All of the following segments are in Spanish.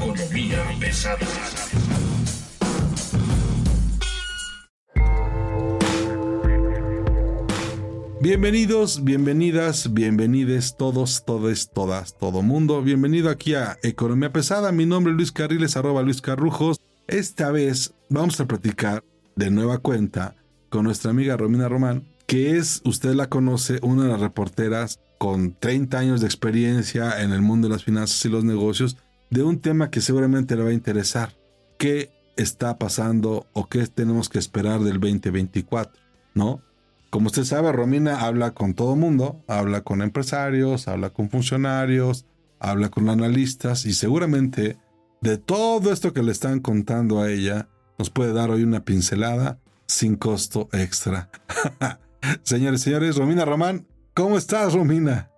Economía pesada. Bienvenidos, bienvenidas, bienvenides todos, todes, todas, todo mundo. Bienvenido aquí a Economía Pesada. Mi nombre es Luis Carriles, arroba Luis Carrujos. Esta vez vamos a platicar de nueva cuenta con nuestra amiga Romina Román, que es, usted la conoce, una de las reporteras con 30 años de experiencia en el mundo de las finanzas y los negocios, de un tema que seguramente le va a interesar. ¿Qué está pasando o qué tenemos que esperar del 2024? ¿No? Como usted sabe, Romina habla con todo mundo, habla con empresarios, habla con funcionarios, habla con analistas y seguramente de todo esto que le están contando a ella, nos puede dar hoy una pincelada sin costo extra. señores, señores, Romina Román, ¿cómo estás, Romina?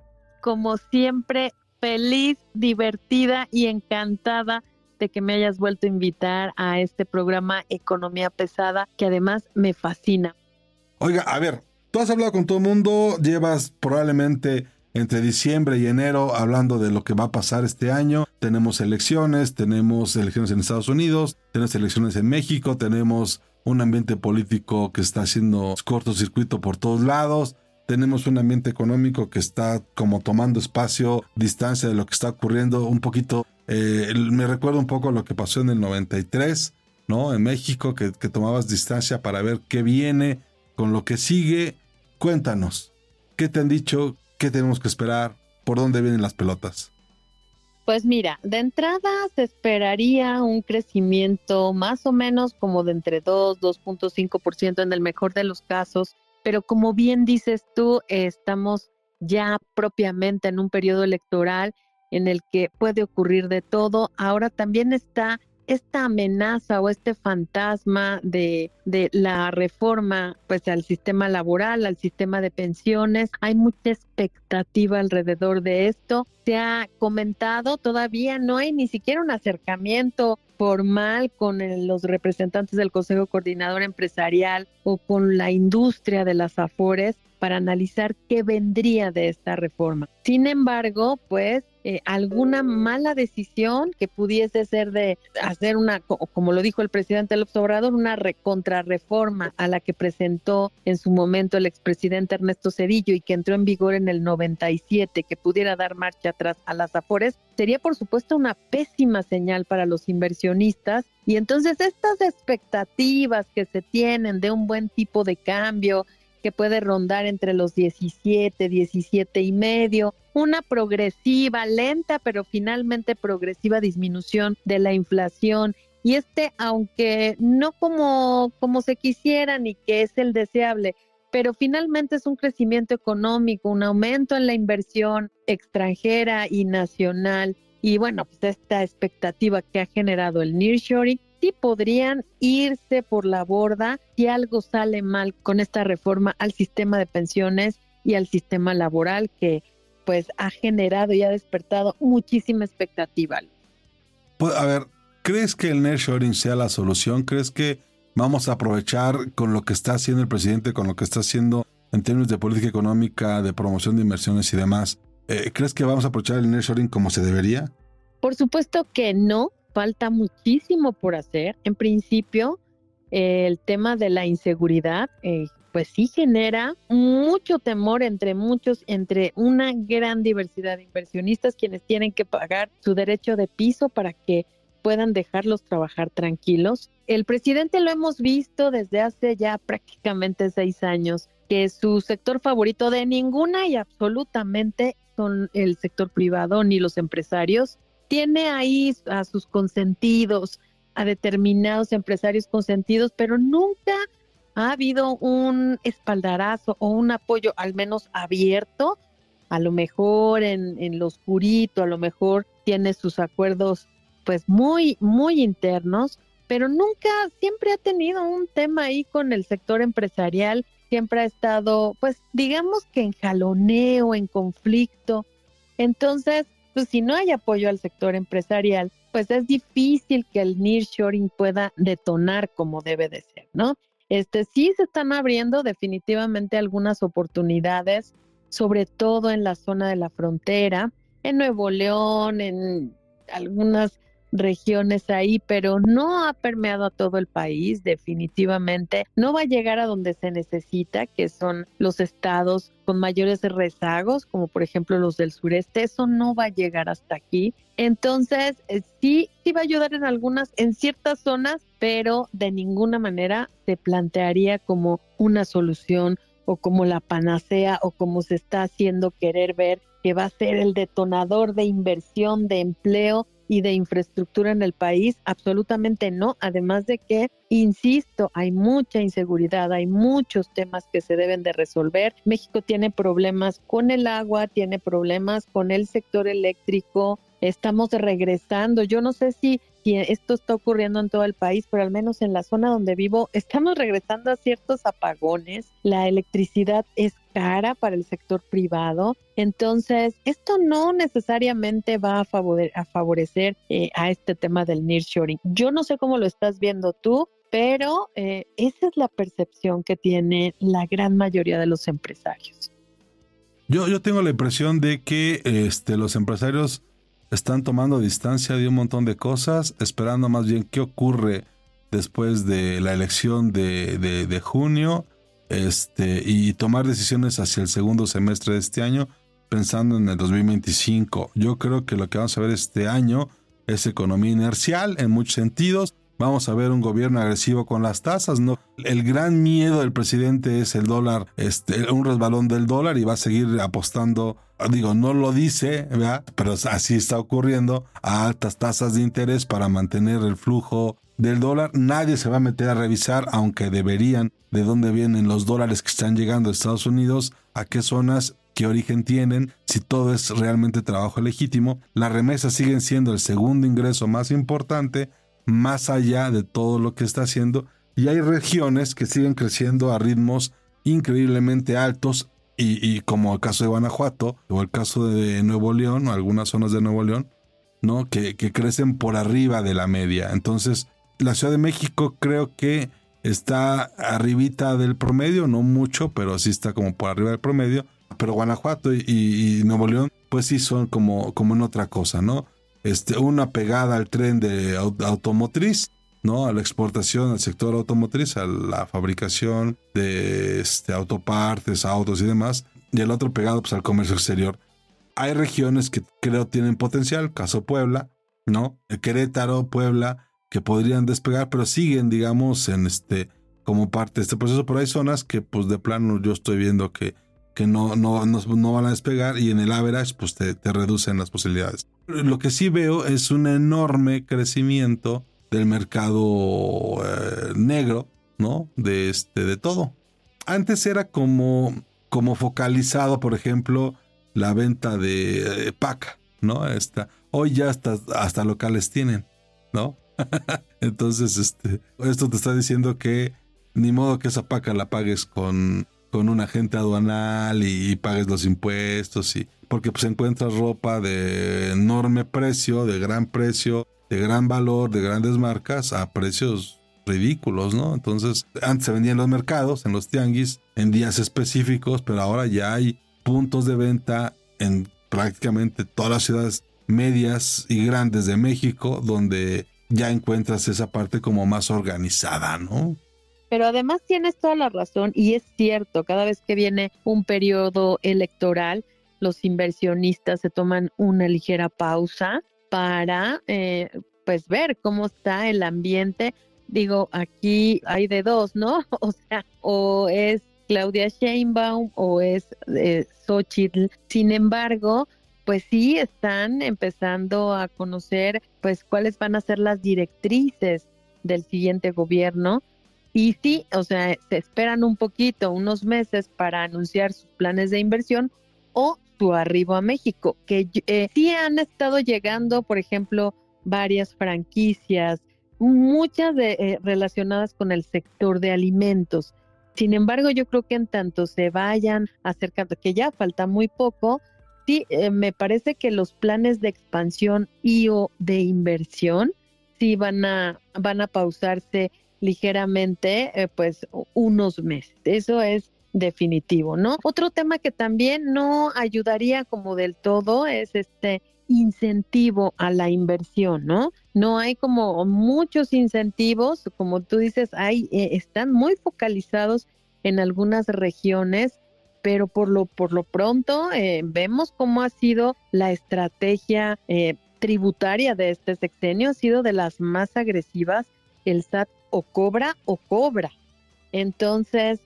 Como siempre, feliz, divertida y encantada de que me hayas vuelto a invitar a este programa Economía Pesada, que además me fascina. Oiga, a ver, tú has hablado con todo el mundo, llevas probablemente entre diciembre y enero hablando de lo que va a pasar este año. Tenemos elecciones, tenemos elecciones en Estados Unidos, tenemos elecciones en México, tenemos un ambiente político que está haciendo cortocircuito por todos lados. Tenemos un ambiente económico que está como tomando espacio, distancia de lo que está ocurriendo. Un poquito, eh, me recuerda un poco lo que pasó en el 93, ¿no? En México, que, que tomabas distancia para ver qué viene, con lo que sigue, cuéntanos, ¿qué te han dicho? ¿Qué tenemos que esperar? ¿Por dónde vienen las pelotas? Pues mira, de entrada se esperaría un crecimiento más o menos como de entre 2, 2.5% en el mejor de los casos, pero como bien dices tú, estamos ya propiamente en un periodo electoral en el que puede ocurrir de todo. Ahora también está esta amenaza o este fantasma de, de, la reforma pues al sistema laboral, al sistema de pensiones, hay mucha expectativa alrededor de esto. Se ha comentado, todavía no hay ni siquiera un acercamiento formal con los representantes del Consejo Coordinador Empresarial o con la industria de las afores para analizar qué vendría de esta reforma. Sin embargo, pues eh, alguna mala decisión que pudiese ser de hacer una, como lo dijo el presidente López Obrador, una contrarreforma a la que presentó en su momento el expresidente Ernesto Cedillo y que entró en vigor en el 97, que pudiera dar marcha atrás a las afores, sería por supuesto una pésima señal para los inversionistas y entonces estas expectativas que se tienen de un buen tipo de cambio, que puede rondar entre los 17, 17 y medio, una progresiva, lenta, pero finalmente progresiva disminución de la inflación. Y este, aunque no como, como se quisiera ni que es el deseable, pero finalmente es un crecimiento económico, un aumento en la inversión extranjera y nacional. Y bueno, pues esta expectativa que ha generado el nearshoring sí podrían irse por la borda si algo sale mal con esta reforma al sistema de pensiones y al sistema laboral que pues ha generado y ha despertado muchísima expectativa. Pues, a ver, ¿crees que el nearshoring sea la solución? ¿Crees que vamos a aprovechar con lo que está haciendo el presidente, con lo que está haciendo en términos de política económica, de promoción de inversiones y demás? Eh, ¿Crees que vamos a aprovechar el nearshoring como se debería? Por supuesto que no, falta muchísimo por hacer. En principio, el tema de la inseguridad, eh, pues sí genera mucho temor entre muchos, entre una gran diversidad de inversionistas quienes tienen que pagar su derecho de piso para que puedan dejarlos trabajar tranquilos. El presidente lo hemos visto desde hace ya prácticamente seis años, que su sector favorito de ninguna y absolutamente son el sector privado ni los empresarios tiene ahí a sus consentidos, a determinados empresarios consentidos, pero nunca ha habido un espaldarazo o un apoyo, al menos abierto, a lo mejor en, en lo oscurito, a lo mejor tiene sus acuerdos pues muy, muy internos, pero nunca, siempre ha tenido un tema ahí con el sector empresarial, siempre ha estado, pues digamos que en jaloneo, en conflicto. Entonces, pues si no hay apoyo al sector empresarial, pues es difícil que el nearshoring pueda detonar como debe de ser, ¿no? Este sí se están abriendo definitivamente algunas oportunidades, sobre todo en la zona de la frontera, en Nuevo León, en algunas regiones ahí, pero no ha permeado a todo el país, definitivamente. No va a llegar a donde se necesita, que son los estados con mayores rezagos, como por ejemplo los del sureste. Eso no va a llegar hasta aquí. Entonces, eh, sí, sí va a ayudar en algunas, en ciertas zonas, pero de ninguna manera se plantearía como una solución o como la panacea o como se está haciendo querer ver que va a ser el detonador de inversión, de empleo y de infraestructura en el país? Absolutamente no. Además de que, insisto, hay mucha inseguridad, hay muchos temas que se deben de resolver. México tiene problemas con el agua, tiene problemas con el sector eléctrico, estamos regresando. Yo no sé si, esto está ocurriendo en todo el país, pero al menos en la zona donde vivo, estamos regresando a ciertos apagones. La electricidad es cara para el sector privado. Entonces, esto no necesariamente va a, favorecer eh, a este tema del nearshoring. Yo no sé cómo lo estás viendo tú, pero eh, esa es la percepción que tiene la gran mayoría de los empresarios. Yo, yo tengo la impresión de que este, los empresarios están tomando distancia de un montón de cosas, esperando más bien qué ocurre después de la elección de, de, junio este, y tomar decisiones hacia el segundo semestre de este año, pensando en el 2025. Yo creo que lo que vamos a ver este año es economía inercial en muchos sentidos. Vamos a ver un gobierno agresivo con las tasas. ¿no? El gran miedo del presidente es el dólar, este, un resbalón del dólar y va a seguir apostando digo, no lo dice, ¿verdad? pero así está ocurriendo, a altas tasas de interés para mantener el flujo del dólar. Nadie se va a meter a revisar, aunque deberían, de dónde vienen los dólares que están llegando a Estados Unidos, a qué zonas, qué origen tienen, si todo es realmente trabajo legítimo. Las remesas siguen siendo el segundo ingreso más importante, más allá de todo lo que está haciendo. Y hay regiones que siguen creciendo a ritmos increíblemente altos y, como el caso de Guanajuato o el caso de Nuevo León o algunas zonas de Nuevo León, ¿no? Que, crecen por arriba de la media. Entonces, la Ciudad de México creo que está arribita del promedio, no mucho, pero sí está como por arriba del promedio. Pero Guanajuato y, Nuevo León, pues sí son como, como en otra cosa, ¿no? Este, una pegada al tren de automotriz, ¿no? A la exportación, al sector automotriz, a la fabricación de este, autopartes, autos y demás, y el otro pegado pues, al comercio exterior. Hay regiones que creo tienen potencial, caso Puebla, ¿no? Querétaro, Puebla, que podrían despegar, pero siguen, digamos, en este, como parte de este proceso, pero hay zonas que pues de plano yo estoy viendo que, que no, no, no, van a despegar y en el average pues te, te reducen las posibilidades. Lo que sí veo es un enorme crecimiento del mercado eh, negro, ¿no? De este, de todo. Antes era como, como focalizado, por ejemplo, la venta de eh, paca, ¿no? Esta, hoy ya hasta, hasta locales tienen, ¿no? Entonces, este, esto te está diciendo que ni modo que esa paca la pagues con, con un agente aduanal y, y, pagues los impuestos y porque pues encuentras ropa de enorme precio, de gran precio, de gran valor, de grandes marcas, a precios ridículos, ¿no? Entonces, antes se vendían en los mercados, en los tianguis, en días específicos, pero ahora ya hay puntos de venta en prácticamente todas las ciudades medias y grandes de México, donde ya encuentras esa parte como más organizada, ¿no? Pero además tienes toda la razón y es cierto, cada vez que viene un periodo electoral, los inversionistas se toman una ligera pausa para eh, pues ver cómo está el ambiente. Digo, aquí hay de dos, ¿no? O sea, o es Claudia Sheinbaum o es eh, Xochitl. Sin embargo, pues sí están empezando a conocer pues cuáles van a ser las directrices del siguiente gobierno. Y sí, o sea, se esperan un poquito, unos meses para anunciar sus planes de inversión o su arribo a México, que eh, sí han estado llegando, por ejemplo, varias franquicias, muchas de, eh, relacionadas con el sector de alimentos. Sin embargo, yo creo que en tanto se vayan acercando, que ya falta muy poco, sí, eh, me parece que los planes de expansión y o de inversión sí van a, van a pausarse ligeramente, eh, pues unos meses. Eso es definitivo, ¿no? Otro tema que también no ayudaría como del todo es este incentivo a la inversión, ¿no? No hay como muchos incentivos, como tú dices, hay, eh, están muy focalizados en algunas regiones, pero por lo, por lo pronto eh, vemos cómo ha sido la estrategia eh, tributaria de este sexenio, ha sido de las más agresivas, el SAT o cobra o cobra. Entonces,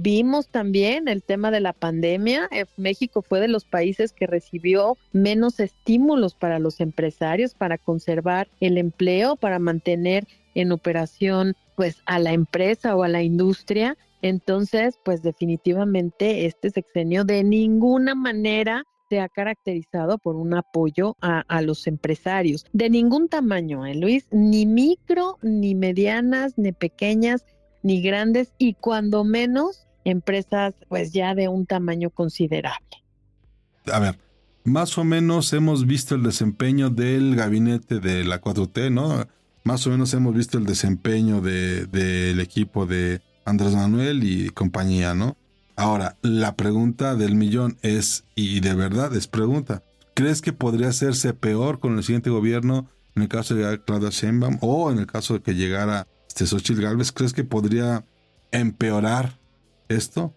Vimos también el tema de la pandemia. Eh, México fue de los países que recibió menos estímulos para los empresarios para conservar el empleo, para mantener en operación pues a la empresa o a la industria. Entonces, pues definitivamente este sexenio de ninguna manera se ha caracterizado por un apoyo a, los empresarios de ningún tamaño, ¿eh, Luis, ni micro, ni medianas, ni pequeñas, ni grandes y cuando menos empresas pues ya de un tamaño considerable. A ver, más o menos hemos visto el desempeño del gabinete de la 4T, ¿no? Más o menos hemos visto el desempeño del de, equipo de Andrés Manuel y compañía, ¿no? Ahora, la pregunta del millón es, y de verdad es pregunta, ¿crees que podría hacerse peor con el siguiente gobierno en el caso de Claudia Sheinbaum o en el caso de que llegara este Xochitl Galvez? ¿Crees que podría empeorar esto?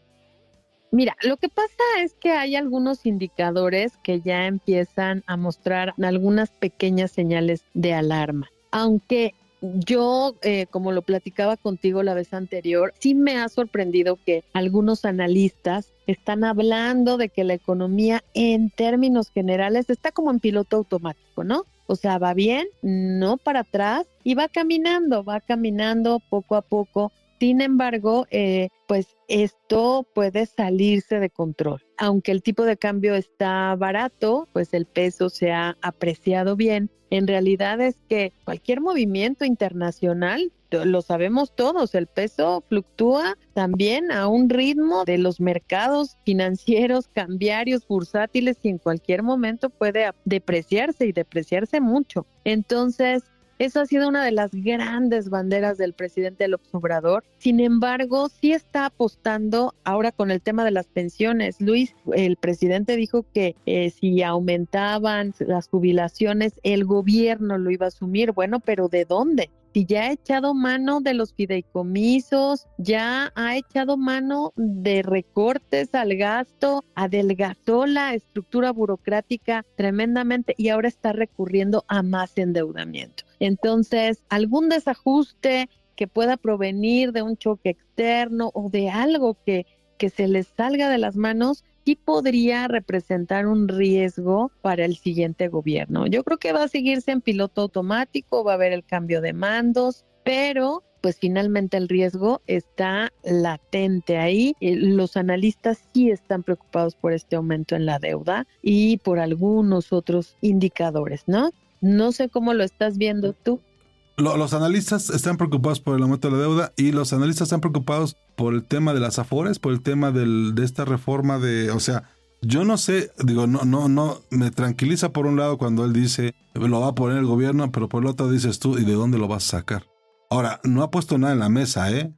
Mira, lo que pasa es que hay algunos indicadores que ya empiezan a mostrar algunas pequeñas señales de alarma. Aunque yo, eh, como lo platicaba contigo la vez anterior, sí me ha sorprendido que algunos analistas están hablando de que la economía en términos generales está como en piloto automático, ¿no? O sea, va bien, no para atrás y va caminando, va caminando poco a poco sin embargo, eh, pues esto puede salirse de control. Aunque el tipo de cambio está barato, pues el peso se ha apreciado bien. En realidad es que cualquier movimiento internacional, lo sabemos todos, el peso fluctúa también a un ritmo de los mercados financieros, cambiarios, bursátiles y en cualquier momento puede depreciarse y depreciarse mucho. Entonces, eso ha sido una de las grandes banderas del presidente López Obrador. Sin embargo, sí está apostando ahora con el tema de las pensiones. Luis, el presidente dijo que eh, si aumentaban las jubilaciones, el gobierno lo iba a asumir. Bueno, pero ¿de dónde? Si ya ha echado mano de los fideicomisos, ya ha echado mano de recortes al gasto, adelgazó la estructura burocrática tremendamente y ahora está recurriendo a más endeudamiento. Entonces, algún desajuste que pueda provenir de un choque externo o de algo que, que se les salga de las manos, sí podría representar un riesgo para el siguiente gobierno. Yo creo que va a seguirse en piloto automático, va a haber el cambio de mandos, pero pues finalmente el riesgo está latente ahí. Los analistas sí están preocupados por este aumento en la deuda y por algunos otros indicadores, ¿no? No sé cómo lo estás viendo tú. Los analistas están preocupados por el aumento de la deuda y los analistas están preocupados por el tema de las afores, por el tema del, de esta reforma de, o sea, yo no sé, digo, no, no, no, me tranquiliza por un lado cuando él dice, lo va a poner el gobierno, pero por el otro dices tú, ¿y de dónde lo vas a sacar? Ahora, no ha puesto nada en la mesa, ¿eh?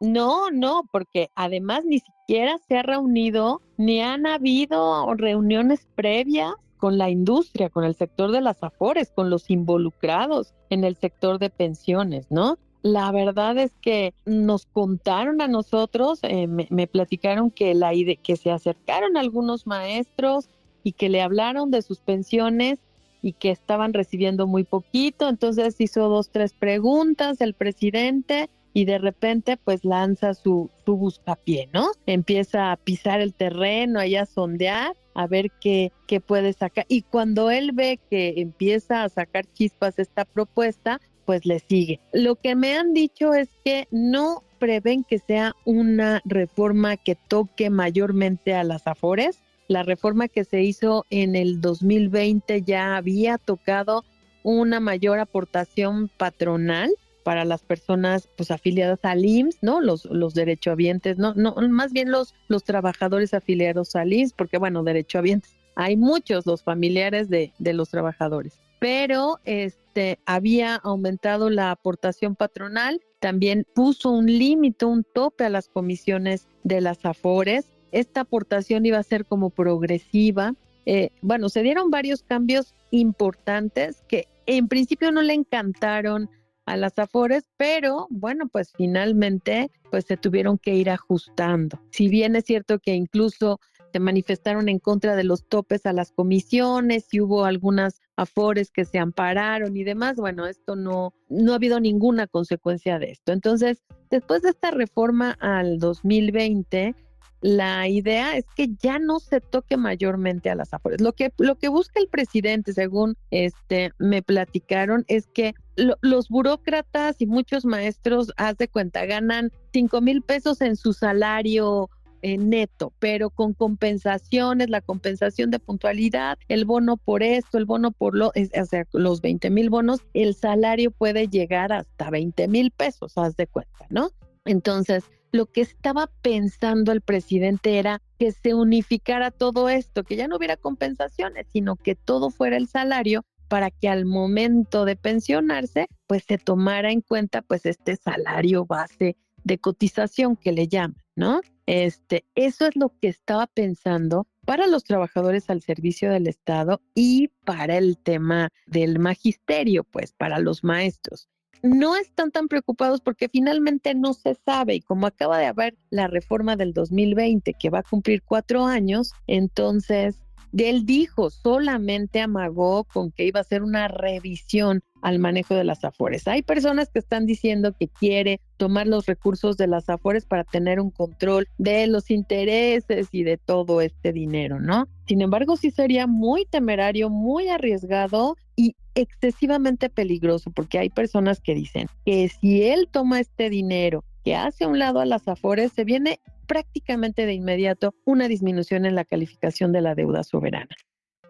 No, no, porque además ni siquiera se ha reunido, ni han habido reuniones previas con la industria, con el sector de las afores, con los involucrados en el sector de pensiones, ¿no? La verdad es que nos contaron a nosotros, eh, me, platicaron que, la, que se acercaron algunos maestros y que le hablaron de sus pensiones y que estaban recibiendo muy poquito. Entonces hizo dos, tres preguntas el presidente y de repente pues lanza su, su buscapié, ¿no? Empieza a pisar el terreno, y a sondear a ver qué, qué puede sacar. Y cuando él ve que empieza a sacar chispas esta propuesta, pues le sigue. Lo que me han dicho es que no prevén que sea una reforma que toque mayormente a las afores, la reforma que se hizo en el 2020 ya había tocado una mayor aportación patronal para las personas pues afiliadas al IMSS, ¿no? Los, los derechohabientes, no, no, más bien los, los trabajadores afiliados al IMSS, porque bueno, derechohabientes, hay muchos los familiares de, de los trabajadores. Pero este había aumentado la aportación patronal, también puso un límite, un tope a las comisiones de las AFORES. Esta aportación iba a ser como progresiva. Eh, bueno, se dieron varios cambios importantes que en principio no le encantaron a las afores, pero bueno, pues finalmente pues se tuvieron que ir ajustando. Si bien es cierto que incluso se manifestaron en contra de los topes a las comisiones y hubo algunas afores que se ampararon y demás, bueno, esto no no ha habido ninguna consecuencia de esto. Entonces, después de esta reforma al 2020, la idea es que ya no se toque mayormente a las afores. Lo que, lo que busca el presidente, según este, me platicaron, es que los burócratas y muchos maestros, haz de cuenta, ganan 5 mil pesos en su salario eh, neto, pero con compensaciones, la compensación de puntualidad, el bono por esto, el bono por lo, o sea, los 20 mil bonos, el salario puede llegar hasta 20 mil pesos, haz de cuenta, ¿no? Entonces, lo que estaba pensando el presidente era que se unificara todo esto, que ya no hubiera compensaciones, sino que todo fuera el salario para que al momento de pensionarse, pues se tomara en cuenta pues este salario base de cotización que le llaman, ¿no? Este, eso es lo que estaba pensando para los trabajadores al servicio del Estado y para el tema del magisterio, pues para los maestros no están tan preocupados porque finalmente no se sabe. Y como acaba de haber la reforma del 2020 que va a cumplir cuatro años, entonces él dijo, solamente amagó con que iba a hacer una revisión al manejo de las afores. Hay personas que están diciendo que quiere tomar los recursos de las afores para tener un control de los intereses y de todo este dinero, ¿no? Sin embargo, sí sería muy temerario, muy arriesgado y excesivamente peligroso porque hay personas que dicen que si él toma este dinero que hace a un lado a las afores, se viene prácticamente de inmediato una disminución en la calificación de la deuda soberana.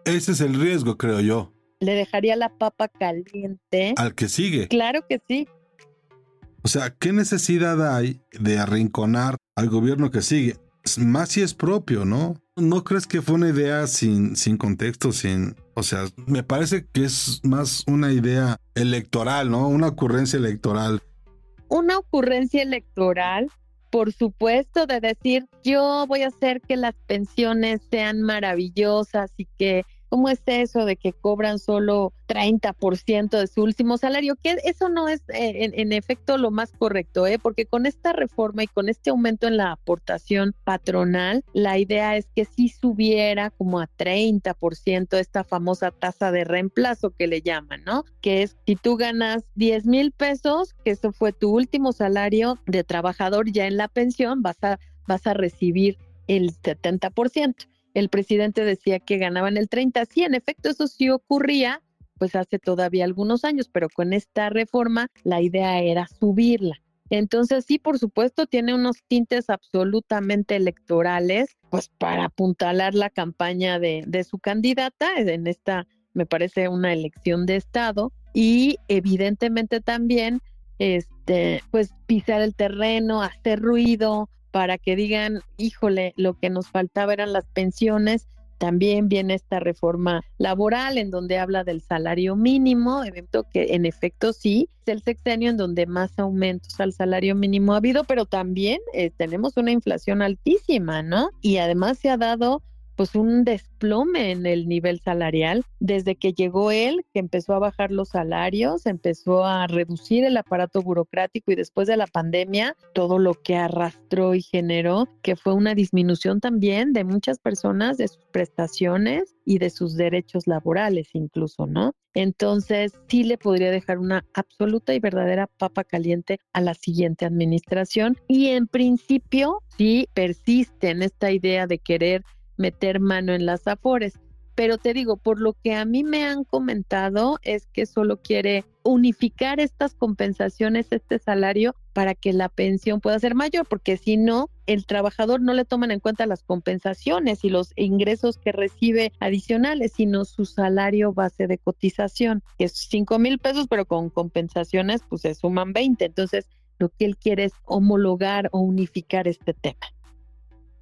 Ese es el riesgo, creo yo. Le dejaría la papa caliente. Al que sigue. Claro que sí. O sea, ¿qué necesidad hay de arrinconar al gobierno que sigue? Más si es propio, ¿no? ¿No crees que fue una idea sin, sin contexto, sin... O sea, me parece que es más una idea electoral, ¿no? Una ocurrencia electoral. Una ocurrencia electoral por supuesto, de decir, yo voy a hacer que las pensiones sean maravillosas y que ¿Cómo es eso de que cobran solo 30% de su último salario? Que eso no es eh, en, efecto lo más correcto, ¿eh? porque con esta reforma y con este aumento en la aportación patronal, la idea es que si subiera como a 30% esta famosa tasa de reemplazo que le llaman, ¿no? Que es si tú ganas 10 mil pesos, que eso fue tu último salario de trabajador ya en la pensión, vas a, vas a recibir el 70% el presidente decía que ganaban el 30. Sí, en efecto, eso sí ocurría, pues hace todavía algunos años, pero con esta reforma la idea era subirla. Entonces, sí, por supuesto, tiene unos tintes absolutamente electorales, pues para apuntalar la campaña de, de su candidata en esta, me parece, una elección de Estado y evidentemente también, este, pues pisar el terreno, hacer ruido, para que digan, híjole, lo que nos faltaba eran las pensiones. También viene esta reforma laboral en donde habla del salario mínimo, evento que en efecto sí, es el sexenio en donde más aumentos al salario mínimo ha habido, pero también eh, tenemos una inflación altísima, ¿no? Y además se ha dado pues un desplome en el nivel salarial desde que llegó él, que empezó a bajar los salarios, empezó a reducir el aparato burocrático y después de la pandemia todo lo que arrastró y generó, que fue una disminución también de muchas personas de sus prestaciones y de sus derechos laborales incluso, ¿no? Entonces, sí le podría dejar una absoluta y verdadera papa caliente a la siguiente administración y en principio sí persiste en esta idea de querer meter mano en las afores. Pero te digo, por lo que a mí me han comentado es que solo quiere unificar estas compensaciones, este salario, para que la pensión pueda ser mayor, porque si no, el trabajador no le toman en cuenta las compensaciones y los ingresos que recibe adicionales, sino su salario base de cotización, que es 5 mil pesos, pero con compensaciones pues se suman 20. Entonces, lo que él quiere es homologar o unificar este tema.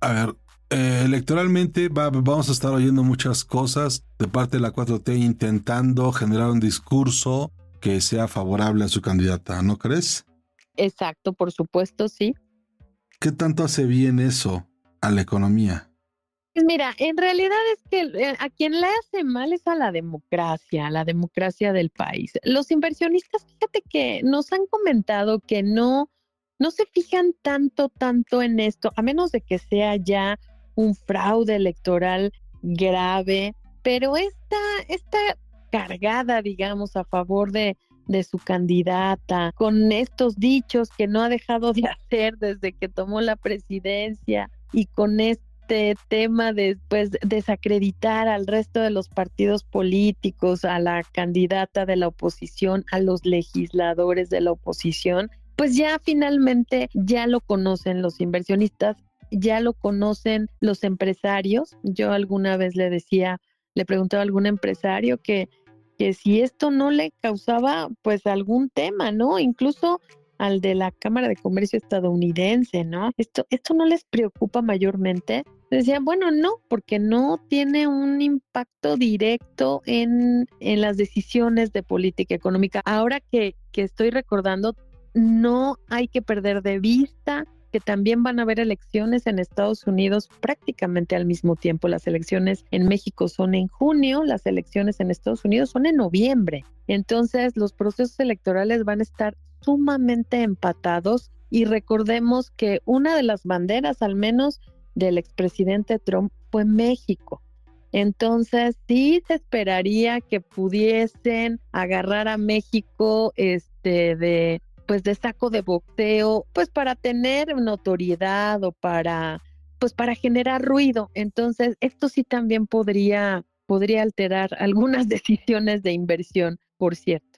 A ver, eh, electoralmente vamos a estar oyendo muchas cosas de parte de la 4T intentando generar un discurso que sea favorable a su candidata, ¿no crees? Exacto, por supuesto, sí. ¿Qué tanto hace bien eso a la economía? Pues mira, en realidad es que eh, a quien le hace mal es a la democracia, a la democracia del país. Los inversionistas, fíjate que nos han comentado que no, no se fijan tanto, tanto en esto, a menos de que sea ya un fraude electoral grave, pero esta, esta cargada, digamos, a favor de, de su candidata, con estos dichos que no ha dejado de hacer desde que tomó la presidencia y con este tema de pues, desacreditar al resto de los partidos políticos, a la candidata de la oposición, a los legisladores de la oposición, pues ya finalmente ya lo conocen los inversionistas ya lo conocen los empresarios. Yo alguna vez le decía, le preguntaba a algún empresario que, que si esto no le causaba pues algún tema, ¿no? Incluso al de la Cámara de Comercio estadounidense, ¿no? Esto, esto no les preocupa mayormente. Decían, bueno, no, porque no tiene un impacto directo en, en las decisiones de política económica. Ahora que, que estoy recordando, no hay que perder de vista que también van a haber elecciones en Estados Unidos prácticamente al mismo tiempo. Las elecciones en México son en junio, las elecciones en Estados Unidos son en noviembre. Entonces los procesos electorales van a estar sumamente empatados y recordemos que una de las banderas al menos del expresidente Trump fue México. Entonces sí se esperaría que pudiesen agarrar a México este de pues de saco de boxeo, pues para tener notoriedad o para pues para generar ruido. Entonces, esto sí también podría podría alterar algunas decisiones de inversión, por cierto.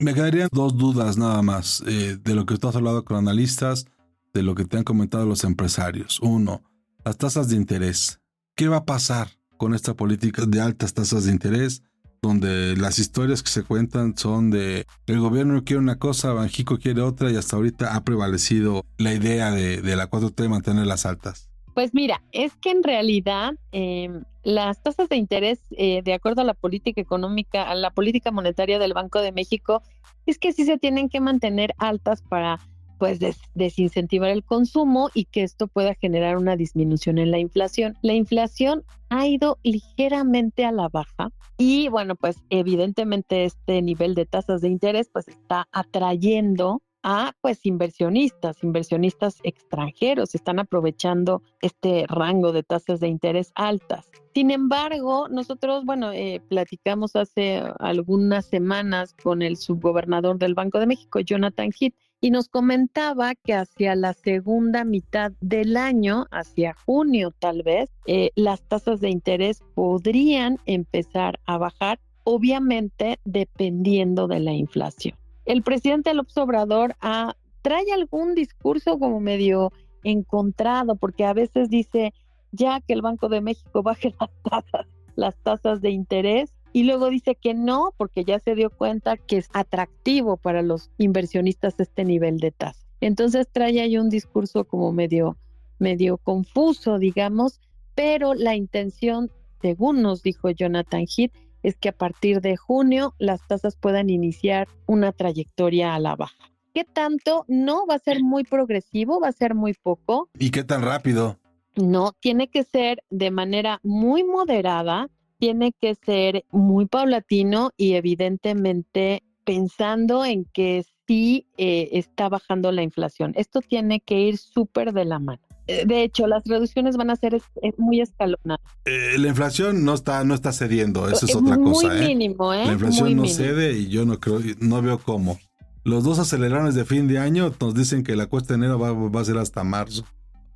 Me quedarían dos dudas nada más eh, de lo que tú has hablado con analistas, de lo que te han comentado los empresarios. Uno, las tasas de interés. ¿Qué va a pasar con esta política de altas tasas de interés? Donde las historias que se cuentan son de el gobierno quiere una cosa, Banjico quiere otra y hasta ahorita ha prevalecido la idea de, la 4T de mantenerlas altas. Pues mira, es que en realidad em, las tasas de interés, eh, de acuerdo a la política económica, a la política monetaria del Banco de México, es que sí se tienen que mantener altas para pues desincentivar el consumo y que esto pueda generar una disminución en la inflación. La inflación ha ido ligeramente a la baja y bueno, pues evidentemente este nivel de tasas de interés pues está atrayendo a pues inversionistas, inversionistas extranjeros, están aprovechando este rango de tasas de interés altas. Sin embargo, nosotros, bueno, eh, platicamos hace algunas semanas con el subgobernador del Banco de México, Jonathan Heath, y nos comentaba que hacia la segunda mitad del año, hacia junio tal vez, eh, las tasas de interés podrían empezar a bajar, obviamente dependiendo de la inflación. El presidente López Obrador ah, trae algún discurso como medio encontrado, porque a veces dice ya que el Banco de México baje las tasas, las tasas de interés, y luego dice que no, porque ya se dio cuenta que es atractivo para los inversionistas este nivel de tasa. Entonces trae ahí un discurso como medio, medio confuso, digamos, pero la intención, según nos dijo Jonathan Heath, es que a partir de junio las tasas puedan iniciar una trayectoria a la baja. ¿Qué tanto? No va a ser muy progresivo, va a ser muy poco. ¿Y qué tan rápido? No, tiene que ser de manera muy moderada, tiene que ser muy paulatino y evidentemente pensando en que sí eh, está bajando la inflación. Esto tiene que ir súper de la mano. Eh, de hecho, las reducciones van a ser muy escalonadas. Eh, la inflación no está, no está cediendo, eso es, otra cosa. Muy mínimo, ¿eh? La inflación no cede y yo no creo, no veo cómo. Los dos acelerones de fin de año nos dicen que la cuesta de enero va, va a ser hasta marzo.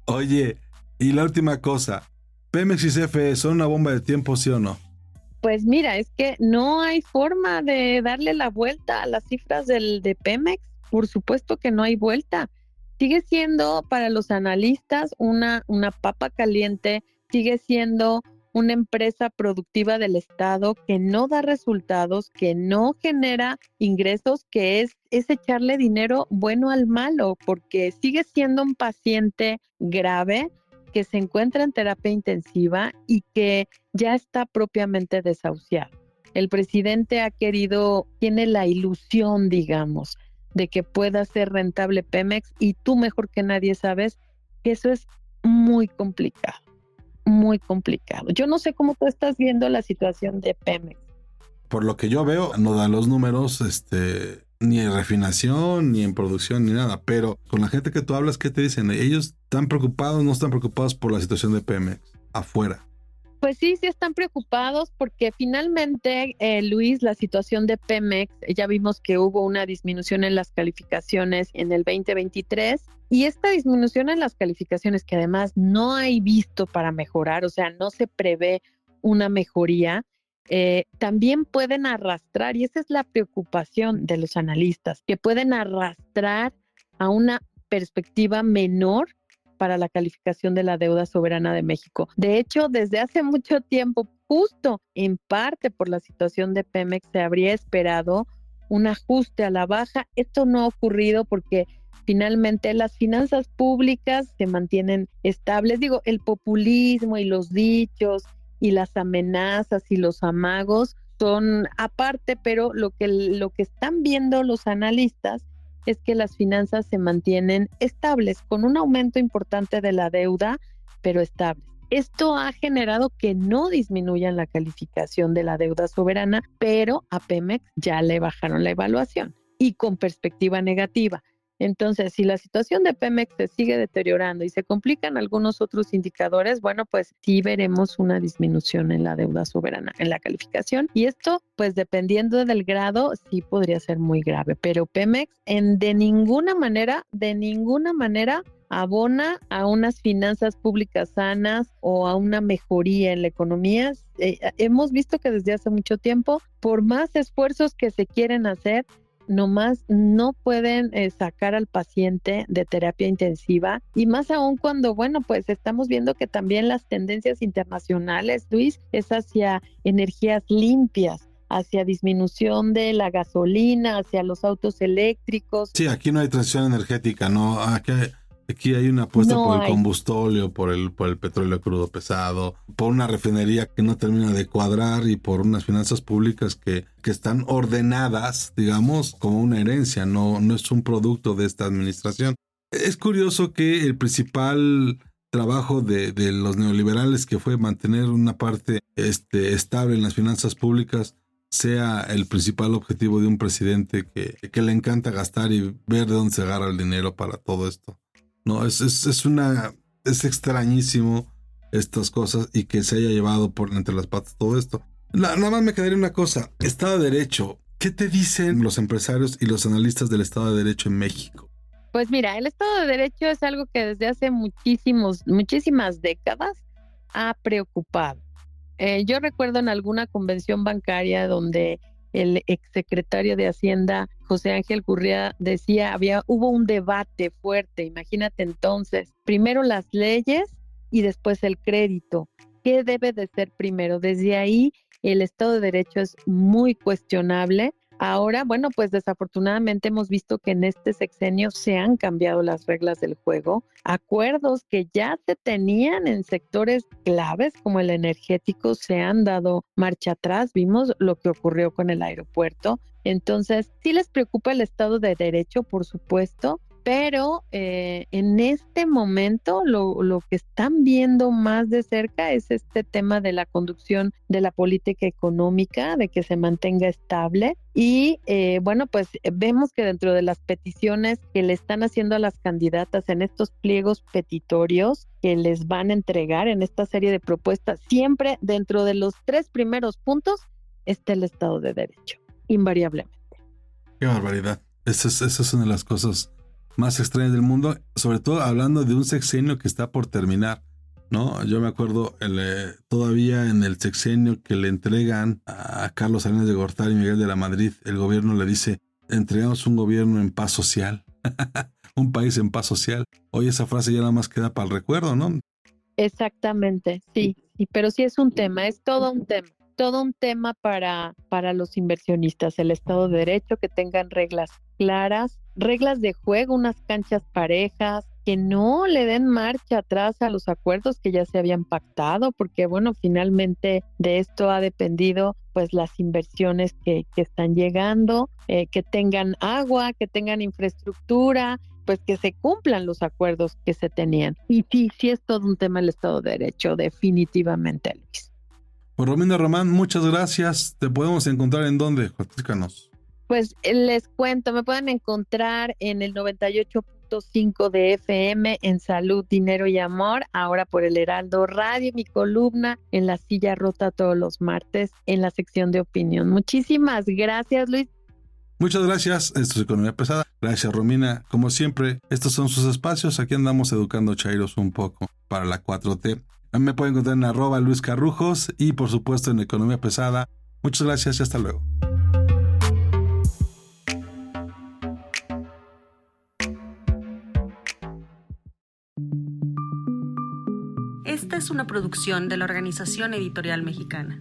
Oye, y la última cosa, Pemex y CFE son una bomba de tiempo, ¿sí o no? Pues mira, es que no hay forma de darle la vuelta a las cifras del, de Pemex. Por supuesto que no hay vuelta. sigue siendo para los analistas una, una papa caliente, sigue siendo una empresa productiva del Estado que no da resultados, que no genera ingresos, que es, es echarle dinero bueno al malo, porque sigue siendo un paciente grave que se encuentra en terapia intensiva y que ya está propiamente desahuciado. El presidente ha querido, tiene la ilusión, digamos, de que pueda ser rentable Pemex y tú mejor que nadie sabes que eso es muy complicado, muy complicado. Yo no sé cómo tú estás viendo la situación de Pemex. Por lo que yo veo, no da los números, este, ni en refinación, ni en producción, ni nada. Pero con la gente que tú hablas, ¿qué te dicen? ¿Ellos están preocupados, no están preocupados por la situación de Pemex afuera? Pues sí, sí están preocupados porque finalmente, eh, Luis, la situación de Pemex, ya vimos que hubo una disminución en las calificaciones en el 2023 y esta disminución en las calificaciones que además no hay visto para mejorar, o sea, no se prevé una mejoría, eh, también pueden arrastrar, y esa es la preocupación de los analistas, que pueden arrastrar a una perspectiva menor para la calificación de la deuda soberana de México. De hecho, desde hace mucho tiempo, justo en parte por la situación de Pemex, se habría esperado un ajuste a la baja. Esto no ha ocurrido porque finalmente las finanzas públicas se mantienen estables. Digo, el populismo y los dichos y las amenazas y los amagos son aparte, pero lo que, lo que están viendo los analistas es que las finanzas se mantienen estables, con un aumento importante de la deuda, pero estables. Esto ha generado que no disminuyan la calificación de la deuda soberana, pero a Pemex ya le bajaron la evaluación y con perspectiva negativa. Entonces, si la situación de Pemex se sigue deteriorando y se complican algunos otros indicadores, bueno, pues sí veremos una disminución en la deuda soberana, en la calificación. Y esto, pues dependiendo del grado, sí podría ser muy grave. Pero Pemex, en de ninguna manera, de ninguna manera abona a unas finanzas públicas sanas o a una mejoría en la economía. Eh, hemos visto que desde hace mucho tiempo, por más esfuerzos que se quieren hacer, nomás no pueden eh, sacar al paciente de terapia intensiva y más aún cuando, bueno, pues estamos viendo que también las tendencias internacionales, Luis, es hacia energías limpias hacia disminución de la gasolina, hacia los autos eléctricos. Sí, aquí no hay transición energética, no, aquí hay Aquí hay una apuesta por el combustóleo, por el, por el petróleo crudo pesado, por una refinería que no termina de cuadrar y por unas finanzas públicas que, que están ordenadas, digamos, como una herencia, no, no es un producto de esta administración. Es curioso que el principal trabajo de, de los neoliberales, que fue mantener una parte este, estable en las finanzas públicas, sea el principal objetivo de un presidente que, que le encanta gastar y ver de dónde se agarra el dinero para todo esto. No, es, es, una. Es extrañísimo estas cosas y que se haya llevado por entre las patas todo esto. nada más me quedaría una cosa. Estado de Derecho. ¿Qué te dicen los empresarios y los analistas del Estado de Derecho en México? Pues mira, el Estado de Derecho es algo que desde hace muchísimos, muchísimas décadas ha preocupado. Eh, yo recuerdo en alguna convención bancaria donde el exsecretario de Hacienda, José Ángel Gurría, decía, había, hubo un debate fuerte, imagínate entonces, primero las leyes y después el crédito. ¿Qué debe de ser primero? Desde ahí el Estado de Derecho es muy cuestionable Ahora, bueno, pues desafortunadamente hemos visto que en este sexenio se han cambiado las reglas del juego, acuerdos que ya se tenían en sectores claves como el energético se han dado marcha atrás, vimos lo que ocurrió con el aeropuerto. Entonces, sí les preocupa el Estado de Derecho, por supuesto, pero eh, en este momento lo, lo, que están viendo más de cerca es este tema de la conducción de la política económica, de que se mantenga estable. Y eh, bueno, pues vemos que dentro de las peticiones que le están haciendo a las candidatas en estos pliegos petitorios que les van a entregar en esta serie de propuestas, siempre dentro de los tres primeros puntos está el Estado de Derecho, invariablemente. Qué barbaridad. Esa es, esa es una de las cosas más extrañas del mundo, sobre todo hablando de un sexenio que está por terminar. ¿no? Yo me acuerdo eh, todavía en el sexenio que le entregan a Carlos Salinas de Gortari y Miguel de la Madrid, el gobierno le dice, entregamos un gobierno en paz social. un país en paz social. Hoy esa frase ya nada más queda para el recuerdo, ¿no? Exactamente, sí, sí, pero sí es un tema, es todo un tema, todo un tema para, para los inversionistas, el Estado de Derecho, que tengan reglas claras, reglas de juego, unas canchas parejas, que no le den marcha atrás a los acuerdos que ya se habían pactado, porque bueno, finalmente de esto ha dependido pues las inversiones que, que están llegando, eh, que tengan agua, que tengan infraestructura, pues que se cumplan los acuerdos que se tenían. Y sí, sí es todo un tema del Estado de Derecho, definitivamente, Luis. Pues Romina Román, muchas gracias. ¿Te podemos encontrar en dónde? Explícanos. Pues les cuento, me pueden encontrar en el 98 5 de FM en Salud, Dinero y Amor, ahora por el Heraldo Radio, mi columna en la silla rota todos los martes en la sección de opinión. Muchísimas gracias, Luis. Muchas gracias, esto es Economía Pesada. Gracias, Romina. Como siempre, estos son sus espacios. Aquí andamos educando chairos un poco para la 4T. Me pueden encontrar en arroba Luis Carrujos y por supuesto en Economía Pesada. Muchas gracias y hasta luego. Esta es una producción de la Organización Editorial Mexicana.